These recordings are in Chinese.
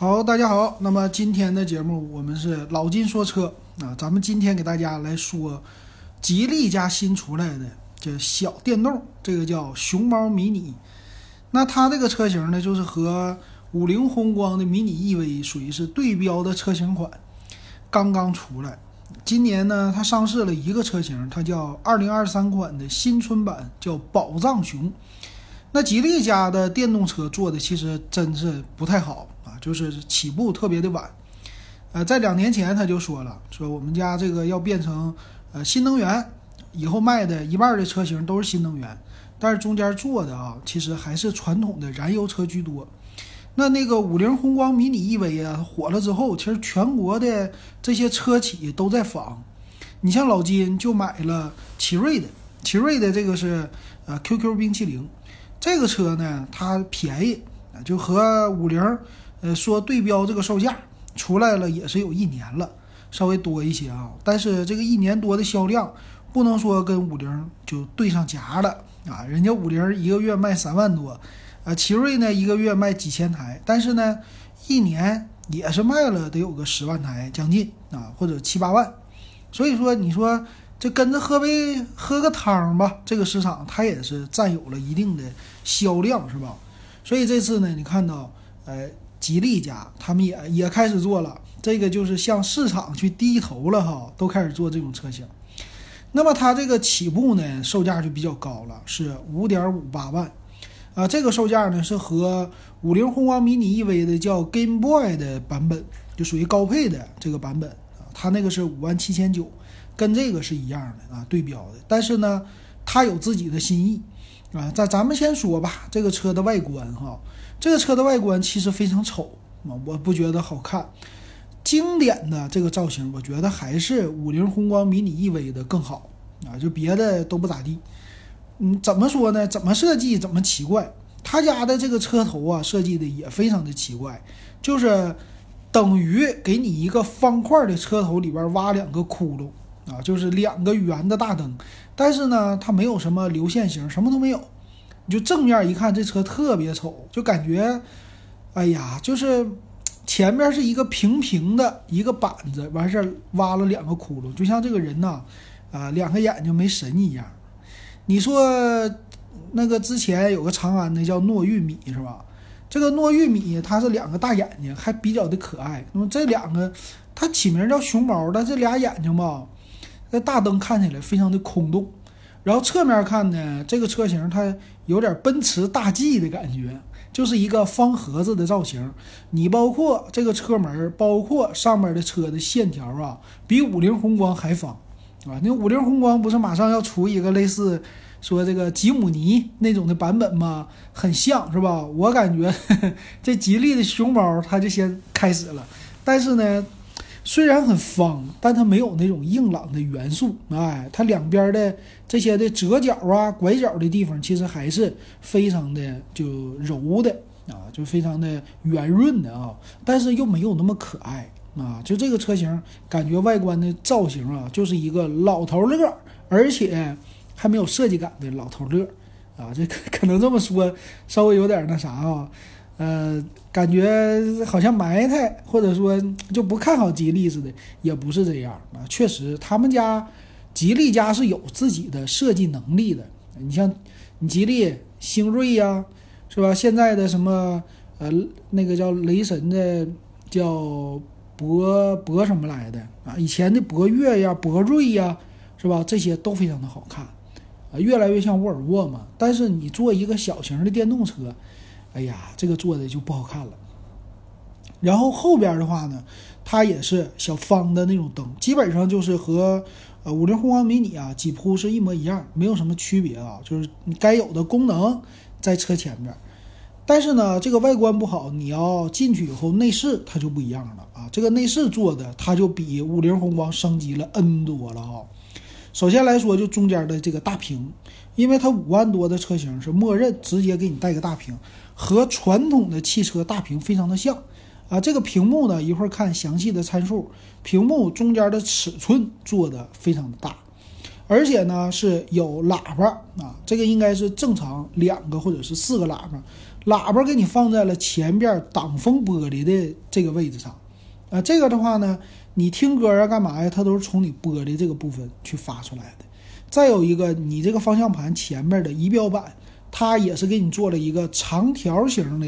好，大家好。那么今天的节目我们是老金说车啊，咱们今天给大家来说吉利家新出来的这小电动，这个叫熊猫迷你。那它这个车型呢，就是和五菱宏光的迷你 EV 属于是对标的车型款，刚刚出来。今年呢，它上市了一个车型，它叫2023款的新春版，叫宝藏熊。那吉利家的电动车做的其实真是不太好。就是起步特别的晚，呃，在两年前他就说了，说我们家这个要变成呃新能源，以后卖的一半的车型都是新能源，但是中间做的啊，其实还是传统的燃油车居多。那那个五菱宏光迷你 EV 啊火了之后，其实全国的这些车企都在仿。你像老金就买了奇瑞的，奇瑞的这个是呃 QQ 冰淇淋，这个车呢它便宜就和五菱。呃，说对标这个售价出来了也是有一年了，稍微多一些啊。但是这个一年多的销量不能说跟五菱就对上价了啊。人家五菱一个月卖三万多，啊，奇瑞呢一个月卖几千台，但是呢一年也是卖了得有个十万台将近啊，或者七八万。所以说你说这跟着喝杯喝个汤吧，这个市场它也是占有了一定的销量，是吧？所以这次呢，你看到，呃。吉利家他们也也开始做了，这个就是向市场去低头了哈，都开始做这种车型。那么它这个起步呢，售价就比较高了，是五点五八万，啊，这个售价呢是和五菱宏光迷你 EV 的叫 Game Boy 的版本，就属于高配的这个版本啊，它那个是五万七千九，跟这个是一样的啊，对标的。但是呢，它有自己的心意啊，咱咱们先说吧，这个车的外观哈。这个车的外观其实非常丑啊，我不觉得好看。经典的这个造型，我觉得还是五菱宏光迷你 EV 的更好啊，就别的都不咋地。嗯，怎么说呢？怎么设计怎么奇怪。他家的这个车头啊，设计的也非常的奇怪，就是等于给你一个方块的车头里边挖两个窟窿啊，就是两个圆的大灯，但是呢，它没有什么流线型，什么都没有。你就正面一看，这车特别丑，就感觉，哎呀，就是前面是一个平平的一个板子，完事儿挖了两个窟窿，就像这个人呐，啊，两个眼睛没神一样。你说那个之前有个长安的叫糯玉米是吧？这个糯玉米它是两个大眼睛，还比较的可爱。那么这两个它起名叫熊猫，但这俩眼睛吧，那大灯看起来非常的空洞。然后侧面看呢，这个车型它有点奔驰大 G 的感觉，就是一个方盒子的造型。你包括这个车门，包括上面的车的线条啊，比五菱宏光还方啊！那五菱宏光不是马上要出一个类似说这个吉姆尼那种的版本吗？很像是吧？我感觉 这吉利的熊猫它就先开始了，但是呢。虽然很方，但它没有那种硬朗的元素。哎，它两边的这些的折角啊、拐角的地方，其实还是非常的就柔的啊，就非常的圆润的啊。但是又没有那么可爱啊。就这个车型，感觉外观的造型啊，就是一个老头乐，而且还没有设计感的老头乐啊。这 可能这么说，稍微有点那啥啊。呃，感觉好像埋汰，或者说就不看好吉利似的，也不是这样啊。确实，他们家吉利家是有自己的设计能力的。你像你吉利星瑞呀，是吧？现在的什么呃，那个叫雷神的叫博博什么来的啊？以前的博越呀、博瑞呀，是吧？这些都非常的好看啊，越来越像沃尔沃嘛。但是你做一个小型的电动车。哎呀，这个做的就不好看了。然后后边的话呢，它也是小方的那种灯，基本上就是和呃五菱宏光迷你啊几乎是一模一样，没有什么区别啊，就是你该有的功能在车前面。但是呢，这个外观不好，你要进去以后内饰它就不一样了啊。这个内饰做的它就比五菱宏光升级了 N 多了啊。首先来说，就中间的这个大屏，因为它五万多的车型是默认直接给你带个大屏。和传统的汽车大屏非常的像，啊，这个屏幕呢，一会儿看详细的参数，屏幕中间的尺寸做的非常的大，而且呢是有喇叭啊，这个应该是正常两个或者是四个喇叭，喇叭给你放在了前边挡风玻璃的这个位置上，啊，这个的话呢，你听歌啊干嘛呀？它都是从你玻璃这个部分去发出来的。再有一个，你这个方向盘前面的仪表板，它也是给你做了一个长条形的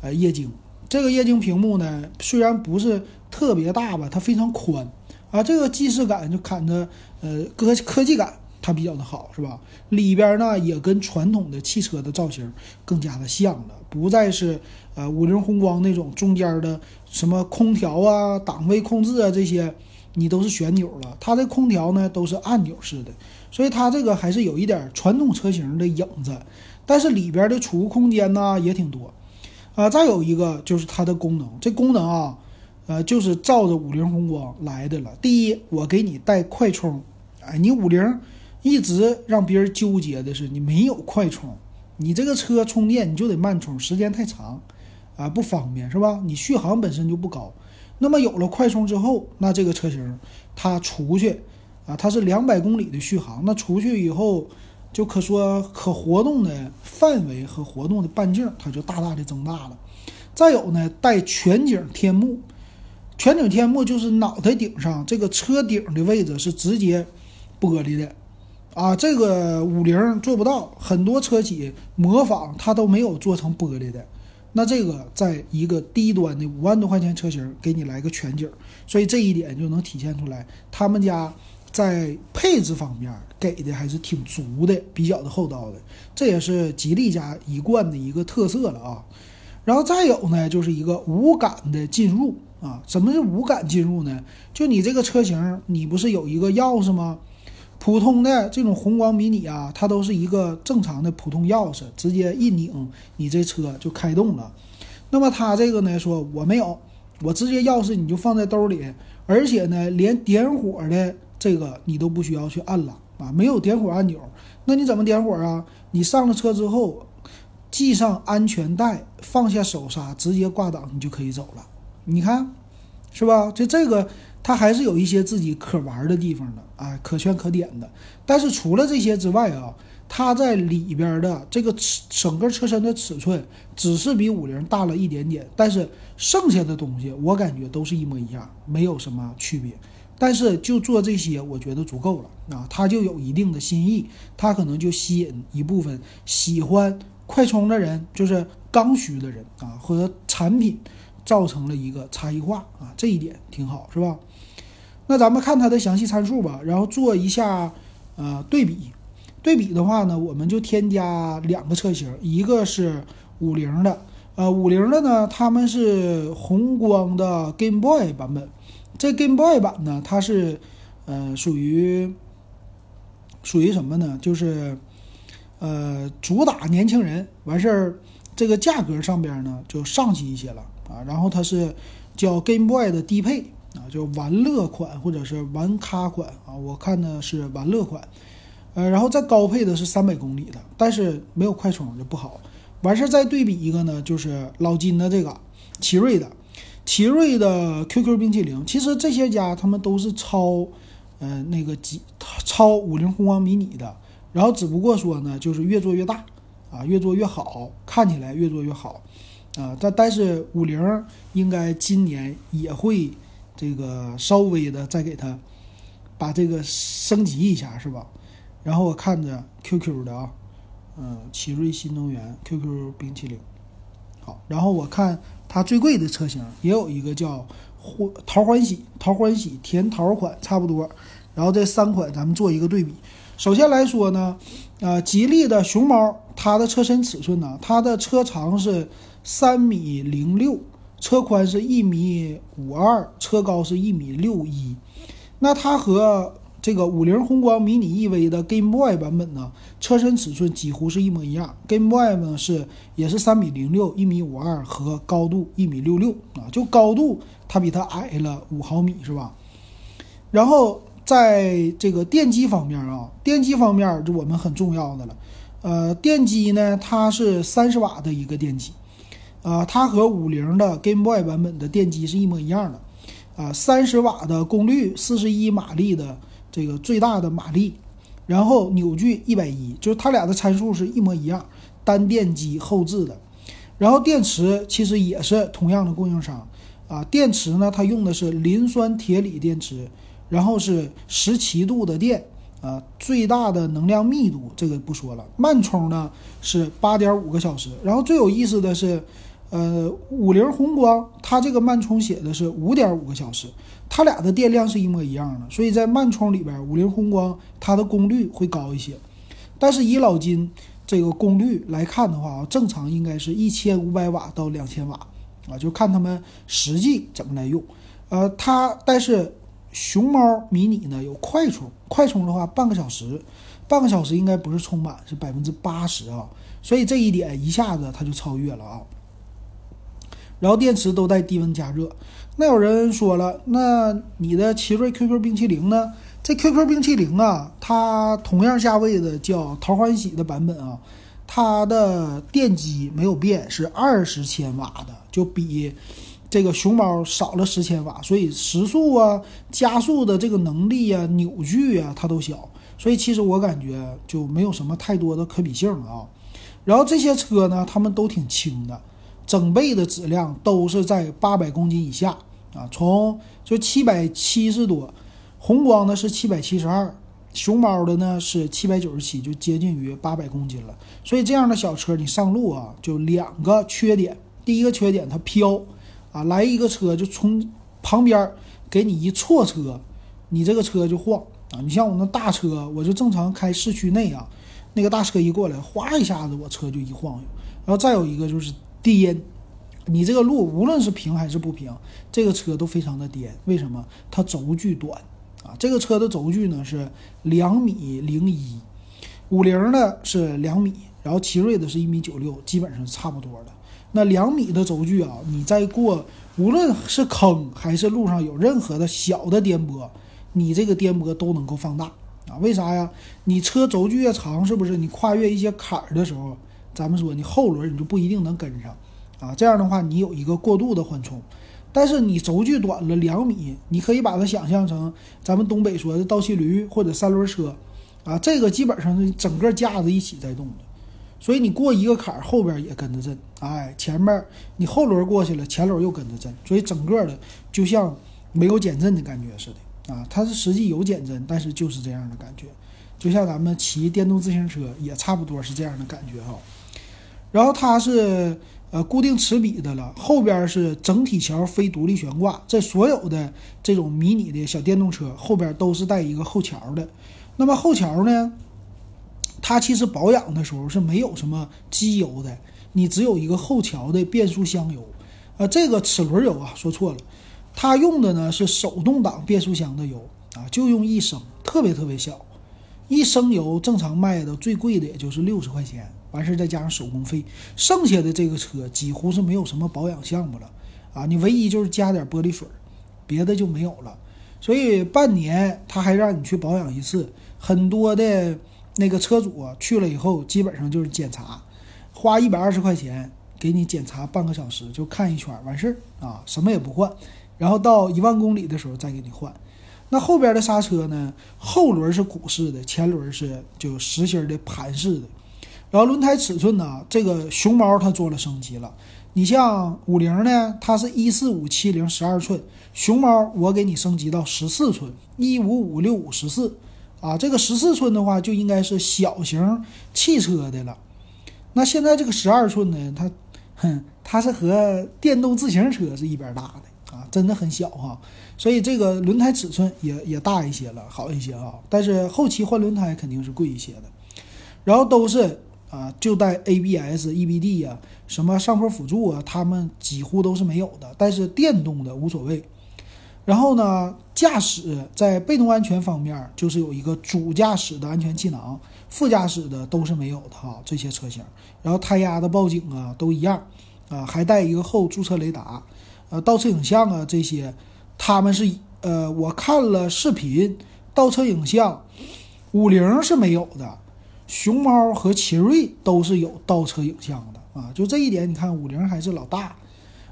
呃液晶。这个液晶屏幕呢，虽然不是特别大吧，它非常宽啊，这个既视感就看着呃科科技感。它比较的好，是吧？里边呢也跟传统的汽车的造型更加的像了，不再是呃五菱宏光那种中间的什么空调啊、档位控制啊这些，你都是旋钮了。它的空调呢都是按钮式的，所以它这个还是有一点传统车型的影子。但是里边的储物空间呢也挺多啊。再有一个就是它的功能，这功能啊，呃，就是照着五菱宏光来的了。第一，我给你带快充，哎，你五菱。一直让别人纠结的是，你没有快充，你这个车充电你就得慢充，时间太长，啊不方便是吧？你续航本身就不高，那么有了快充之后，那这个车型它出去啊，它是两百公里的续航，那出去以后就可说可活动的范围和活动的半径它就大大的增大了。再有呢，带全景天幕，全景天幕就是脑袋顶上这个车顶的位置是直接玻璃的。啊，这个五菱做不到，很多车企模仿它都没有做成玻璃的。那这个在一个低端的五万多块钱车型给你来个全景，所以这一点就能体现出来，他们家在配置方面给的还是挺足的，比较的厚道的。这也是吉利家一贯的一个特色了啊。然后再有呢，就是一个无感的进入啊。什么是无感进入呢？就你这个车型，你不是有一个钥匙吗？普通的这种宏光迷你啊，它都是一个正常的普通钥匙，直接一拧，你这车就开动了。那么它这个呢，说我没有，我直接钥匙你就放在兜里，而且呢，连点火的这个你都不需要去按了啊，没有点火按钮。那你怎么点火啊？你上了车之后，系上安全带，放下手刹，直接挂档，你就可以走了。你看，是吧？就这个。它还是有一些自己可玩的地方的啊，可圈可点的。但是除了这些之外啊，它在里边的这个尺整个车身的尺寸只是比五菱大了一点点，但是剩下的东西我感觉都是一模一样，没有什么区别。但是就做这些，我觉得足够了啊，它就有一定的新意，它可能就吸引一部分喜欢快充的人，就是刚需的人啊，和产品造成了一个差异化啊，这一点挺好，是吧？那咱们看它的详细参数吧，然后做一下呃对比。对比的话呢，我们就添加两个车型，一个是五菱的，呃，五菱的呢，他们是红光的 Game Boy 版本。这 Game Boy 版呢，它是呃属于属于什么呢？就是呃主打年轻人，完事儿这个价格上边呢就上去一些了啊。然后它是叫 Game Boy 的低配。啊，就玩乐款或者是玩咖款啊，我看的是玩乐款，呃，然后再高配的是三百公里的，但是没有快充就不好。完事儿再对比一个呢，就是老金的这个奇瑞的，奇瑞的 QQ 冰淇淋，其实这些家他们都是超，呃，那个几超五菱宏光迷你的，然后只不过说呢，就是越做越大啊，越做越好，看起来越做越好啊，但但是五菱应该今年也会。这个稍微的再给它把这个升级一下是吧？然后我看着 QQ 的啊，嗯，奇瑞新能源 QQ 冰淇淋，好，然后我看它最贵的车型也有一个叫欢桃欢喜桃欢喜甜桃款差不多，然后这三款咱们做一个对比。首先来说呢，啊，吉利的熊猫它的车身尺寸呢，它的车长是三米零六。车宽是一米五二，车高是一米六一，那它和这个五菱宏光迷你 EV 的 Game Boy 版本呢，车身尺寸几乎是一模一样。Game Boy 呢是也是三米零六，一米五二和高度一米六六啊，就高度它比它矮了五毫米是吧？然后在这个电机方面啊，电机方面就我们很重要的了，呃，电机呢它是三十瓦的一个电机。啊，它和五菱的 Game Boy 版本的电机是一模一样的，啊，三十瓦的功率，四十一马力的这个最大的马力，然后扭矩一百一，就是它俩的参数是一模一样，单电机后置的。然后电池其实也是同样的供应商啊，电池呢它用的是磷酸铁锂电池，然后是十七度的电啊，最大的能量密度这个不说了，慢充呢是八点五个小时，然后最有意思的是。呃，五菱宏光它这个慢充写的是五点五个小时，它俩的电量是一模一样的，所以在慢充里边，五菱宏光它的功率会高一些。但是以老金这个功率来看的话啊，正常应该是一千五百瓦到两千瓦啊，就看他们实际怎么来用。呃，它但是熊猫迷你呢有快充，快充的话半个小时，半个小时应该不是充满，是百分之八十啊，所以这一点一下子它就超越了啊。然后电池都带低温加热，那有人说了，那你的奇瑞 QQ 冰淇淋呢？这 QQ 冰淇淋啊，它同样价位的叫桃欢喜的版本啊，它的电机没有变，是二十千瓦的，就比这个熊猫少了十千瓦，所以时速啊、加速的这个能力啊、扭矩啊，它都小，所以其实我感觉就没有什么太多的可比性啊。然后这些车呢，它们都挺轻的。整备的质量都是在八百公斤以下啊，从就七百七十多，红光的是七百七十二，熊猫的呢是七百九十七，就接近于八百公斤了。所以这样的小车你上路啊，就两个缺点，第一个缺点它飘啊，来一个车就从旁边给你一错车，你这个车就晃啊。你像我那大车，我就正常开市区内啊，那个大车一过来，哗一下子我车就一晃悠。然后再有一个就是。颠，你这个路无论是平还是不平，这个车都非常的颠。为什么？它轴距短啊。这个车的轴距呢是两米零一，五菱的是两米，然后奇瑞的是一米九六，基本上是差不多的。那两米的轴距啊，你在过无论是坑还是路上有任何的小的颠簸，你这个颠簸都能够放大啊。为啥呀？你车轴距越长，是不是？你跨越一些坎儿的时候。咱们说，你后轮你就不一定能跟上，啊，这样的话你有一个过度的缓冲，但是你轴距短了两米，你可以把它想象成咱们东北说的倒骑驴或者三轮车，啊，这个基本上是整个架子一起在动的，所以你过一个坎儿，后边也跟着震，哎，前面你后轮过去了，前轮又跟着震，所以整个的就像没有减震的感觉似的，啊，它是实际有减震，但是就是这样的感觉，就像咱们骑电动自行车也差不多是这样的感觉哈。然后它是呃固定齿比的了，后边是整体桥非独立悬挂。这所有的这种迷你的小电动车后边都是带一个后桥的。那么后桥呢，它其实保养的时候是没有什么机油的，你只有一个后桥的变速箱油。啊，这个齿轮油啊，说错了，它用的呢是手动挡变速箱的油啊，就用一升，特别特别小，一升油正常卖的最贵的也就是六十块钱。完事儿再加上手工费，剩下的这个车几乎是没有什么保养项目了啊！你唯一就是加点玻璃水，别的就没有了。所以半年他还让你去保养一次，很多的那个车主去了以后，基本上就是检查，花一百二十块钱给你检查半个小时，就看一圈完事儿啊，什么也不换，然后到一万公里的时候再给你换。那后边的刹车呢？后轮是鼓式的，前轮是就实心的盘式的。然后轮胎尺寸呢？这个熊猫它做了升级了。你像五菱呢，它是一四五七零十二寸，熊猫我给你升级到十四寸，一五五六五十四啊。这个十四寸的话，就应该是小型汽车的了。那现在这个十二寸呢，它，哼，它是和电动自行车是一边大的啊，真的很小哈。所以这个轮胎尺寸也也大一些了，好一些啊。但是后期换轮胎肯定是贵一些的。然后都是。啊，就带 ABS、EBD 呀，什么上坡辅助啊，他们几乎都是没有的。但是电动的无所谓。然后呢，驾驶在被动安全方面，就是有一个主驾驶的安全气囊，副驾驶的都是没有的哈。这些车型，然后胎压的报警啊都一样啊，还带一个后驻车雷达，呃，倒车影像啊这些，他们是呃，我看了视频，倒车影像，五菱是没有的。熊猫和奇瑞都是有倒车影像的啊，就这一点，你看五菱还是老大，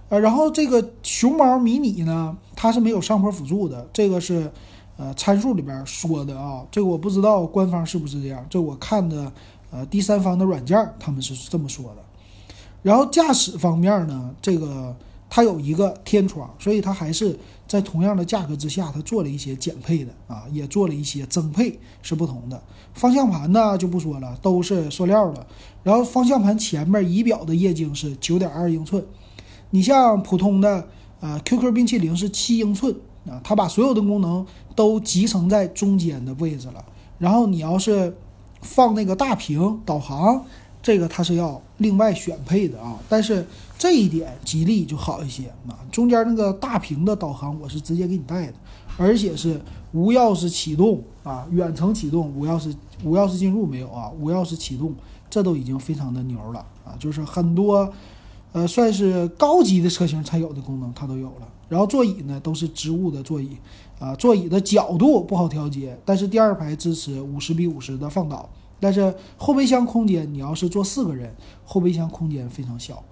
呃，然后这个熊猫迷你呢，它是没有上坡辅助的，这个是呃参数里边说的啊，这个我不知道官方是不是这样，这我看的呃第三方的软件他们是这么说的。然后驾驶方面呢，这个它有一个天窗，所以它还是在同样的价格之下，它做了一些减配的啊，也做了一些增配是不同的。方向盘呢就不说了，都是塑料的。然后方向盘前面仪表的液晶是九点二英寸，你像普通的呃 QQ 冰淇淋是七英寸啊，它把所有的功能都集成在中间的位置了。然后你要是放那个大屏导航。这个它是要另外选配的啊，但是这一点吉利就好一些啊。中间那个大屏的导航我是直接给你带的，而且是无钥匙启动啊，远程启动，无钥匙无钥匙进入没有啊，无钥匙启动，这都已经非常的牛了啊。就是很多呃算是高级的车型才有的功能它都有了。然后座椅呢都是织物的座椅啊，座椅的角度不好调节，但是第二排支持五十比五十的放倒。但是后备箱空间，你要是坐四个人，后备箱空间非常小，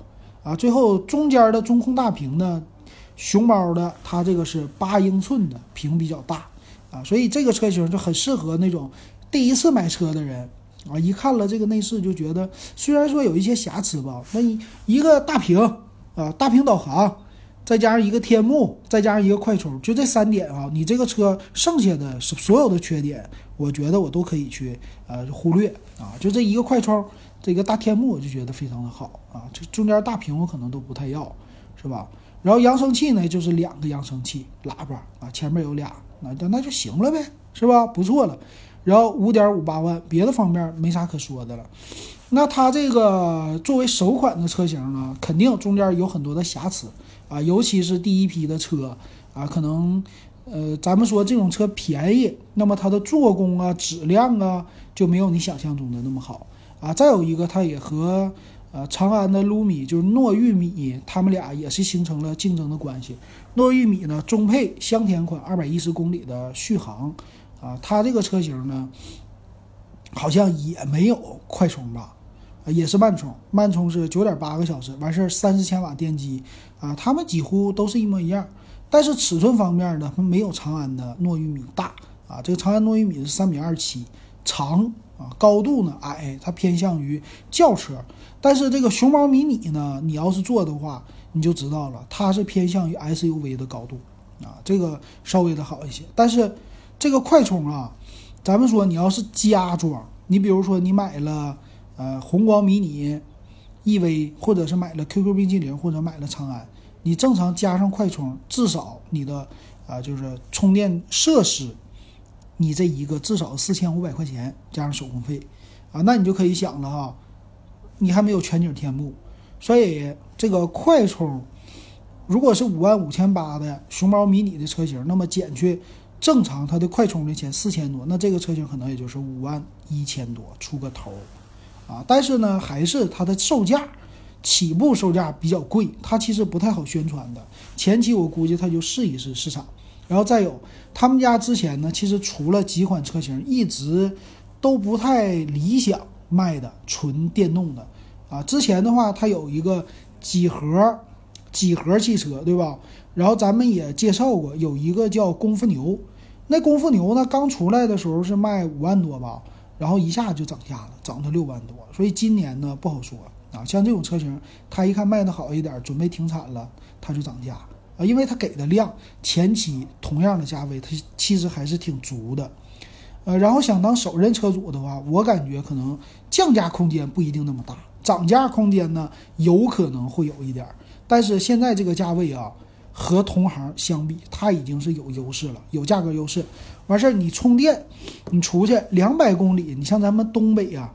啊，最后中间的中控大屏呢，熊猫的它这个是八英寸的屏比较大，啊，所以这个车型就很适合那种第一次买车的人，啊，一看了这个内饰就觉得，虽然说有一些瑕疵吧，那你一个大屏，啊，大屏导航。再加上一个天幕，再加上一个快充，就这三点啊，你这个车剩下的所有的缺点，我觉得我都可以去呃忽略啊。就这一个快充，这个大天幕，我就觉得非常的好啊。这中间大屏我可能都不太要，是吧？然后扬声器呢，就是两个扬声器喇叭啊，前面有俩，那那就行了呗，是吧？不错了。然后五点五八万，别的方面没啥可说的了。那它这个作为首款的车型呢，肯定中间有很多的瑕疵。啊，尤其是第一批的车啊，可能，呃，咱们说这种车便宜，那么它的做工啊、质量啊就没有你想象中的那么好啊。再有一个，它也和呃长安的卢米，就是糯玉米，他们俩也是形成了竞争的关系。糯玉米呢，中配香甜款，二百一十公里的续航啊，它这个车型呢，好像也没有快充吧。也是慢充，慢充是九点八个小时，完事儿三十千瓦电机，啊，它们几乎都是一模一样，但是尺寸方面呢，没有长安的糯玉米大，啊，这个长安糯玉米是三米二七，长，啊，高度呢矮，它偏向于轿车，但是这个熊猫迷你呢，你要是坐的话，你就知道了，它是偏向于 SUV 的高度，啊，这个稍微的好一些，但是这个快充啊，咱们说你要是加装，你比如说你买了。呃，宏光迷你、EV，或者是买了 QQ 冰淇淋，或者买了长安，你正常加上快充，至少你的啊就是充电设施，你这一个至少四千五百块钱加上手工费啊，那你就可以想了哈，你还没有全景天幕，所以这个快充如果是五万五千八的熊猫迷你的车型，那么减去正常它的快充的钱四千多，那这个车型可能也就是五万一千多出个头。啊，但是呢，还是它的售价，起步售价比较贵，它其实不太好宣传的。前期我估计它就试一试市场，然后再有他们家之前呢，其实除了几款车型一直都不太理想卖的纯电动的啊。之前的话，它有一个几何几何汽车，对吧？然后咱们也介绍过，有一个叫功夫牛，那功夫牛呢，刚出来的时候是卖五万多吧。然后一下就涨价了，涨到六万多，所以今年呢不好说啊。像这种车型，它一看卖的好一点，准备停产了，它就涨价啊，因为它给的量前期同样的价位，它其实还是挺足的。呃，然后想当首任车主的话，我感觉可能降价空间不一定那么大，涨价空间呢有可能会有一点，但是现在这个价位啊。和同行相比，它已经是有优势了，有价格优势。完事儿，你充电，你出去两百公里，你像咱们东北呀，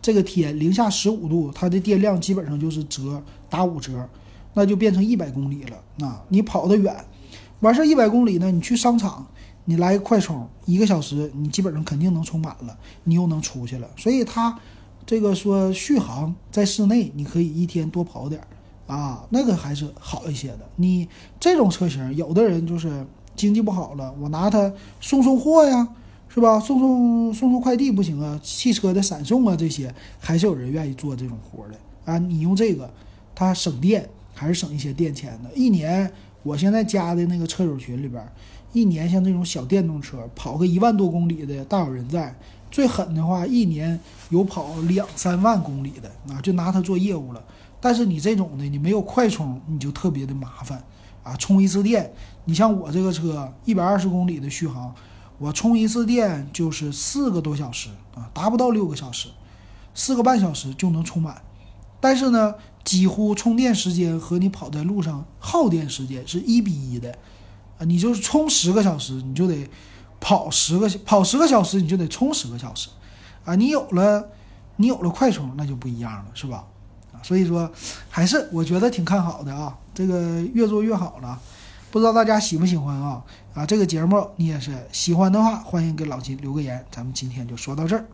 这个天零下十五度，它的电量基本上就是折打五折，那就变成一百公里了。那你跑得远，完事儿一百公里呢，你去商场，你来快充，一个小时你基本上肯定能充满了，你又能出去了。所以它这个说续航在室内，你可以一天多跑点儿。啊，那个还是好一些的。你这种车型，有的人就是经济不好了，我拿它送送货呀，是吧？送送送送快递不行啊，汽车的闪送啊，这些还是有人愿意做这种活的啊。你用这个，它省电，还是省一些电钱的。一年，我现在加的那个车友群里边，一年像这种小电动车跑个一万多公里的，大有人在。最狠的话，一年有跑两三万公里的啊，就拿它做业务了。但是你这种的，你没有快充，你就特别的麻烦啊。充一次电，你像我这个车一百二十公里的续航，我充一次电就是四个多小时啊，达不到六个小时，四个半小时就能充满。但是呢，几乎充电时间和你跑在路上耗电时间是一比一的啊。你就是充十个小时，你就得跑十个跑十个小时，你就得充十个小时啊。你有了。你有了快充，那就不一样了，是吧？啊，所以说还是我觉得挺看好的啊，这个越做越好了。不知道大家喜不喜欢啊？啊，这个节目你也是喜欢的话，欢迎给老金留个言。咱们今天就说到这儿。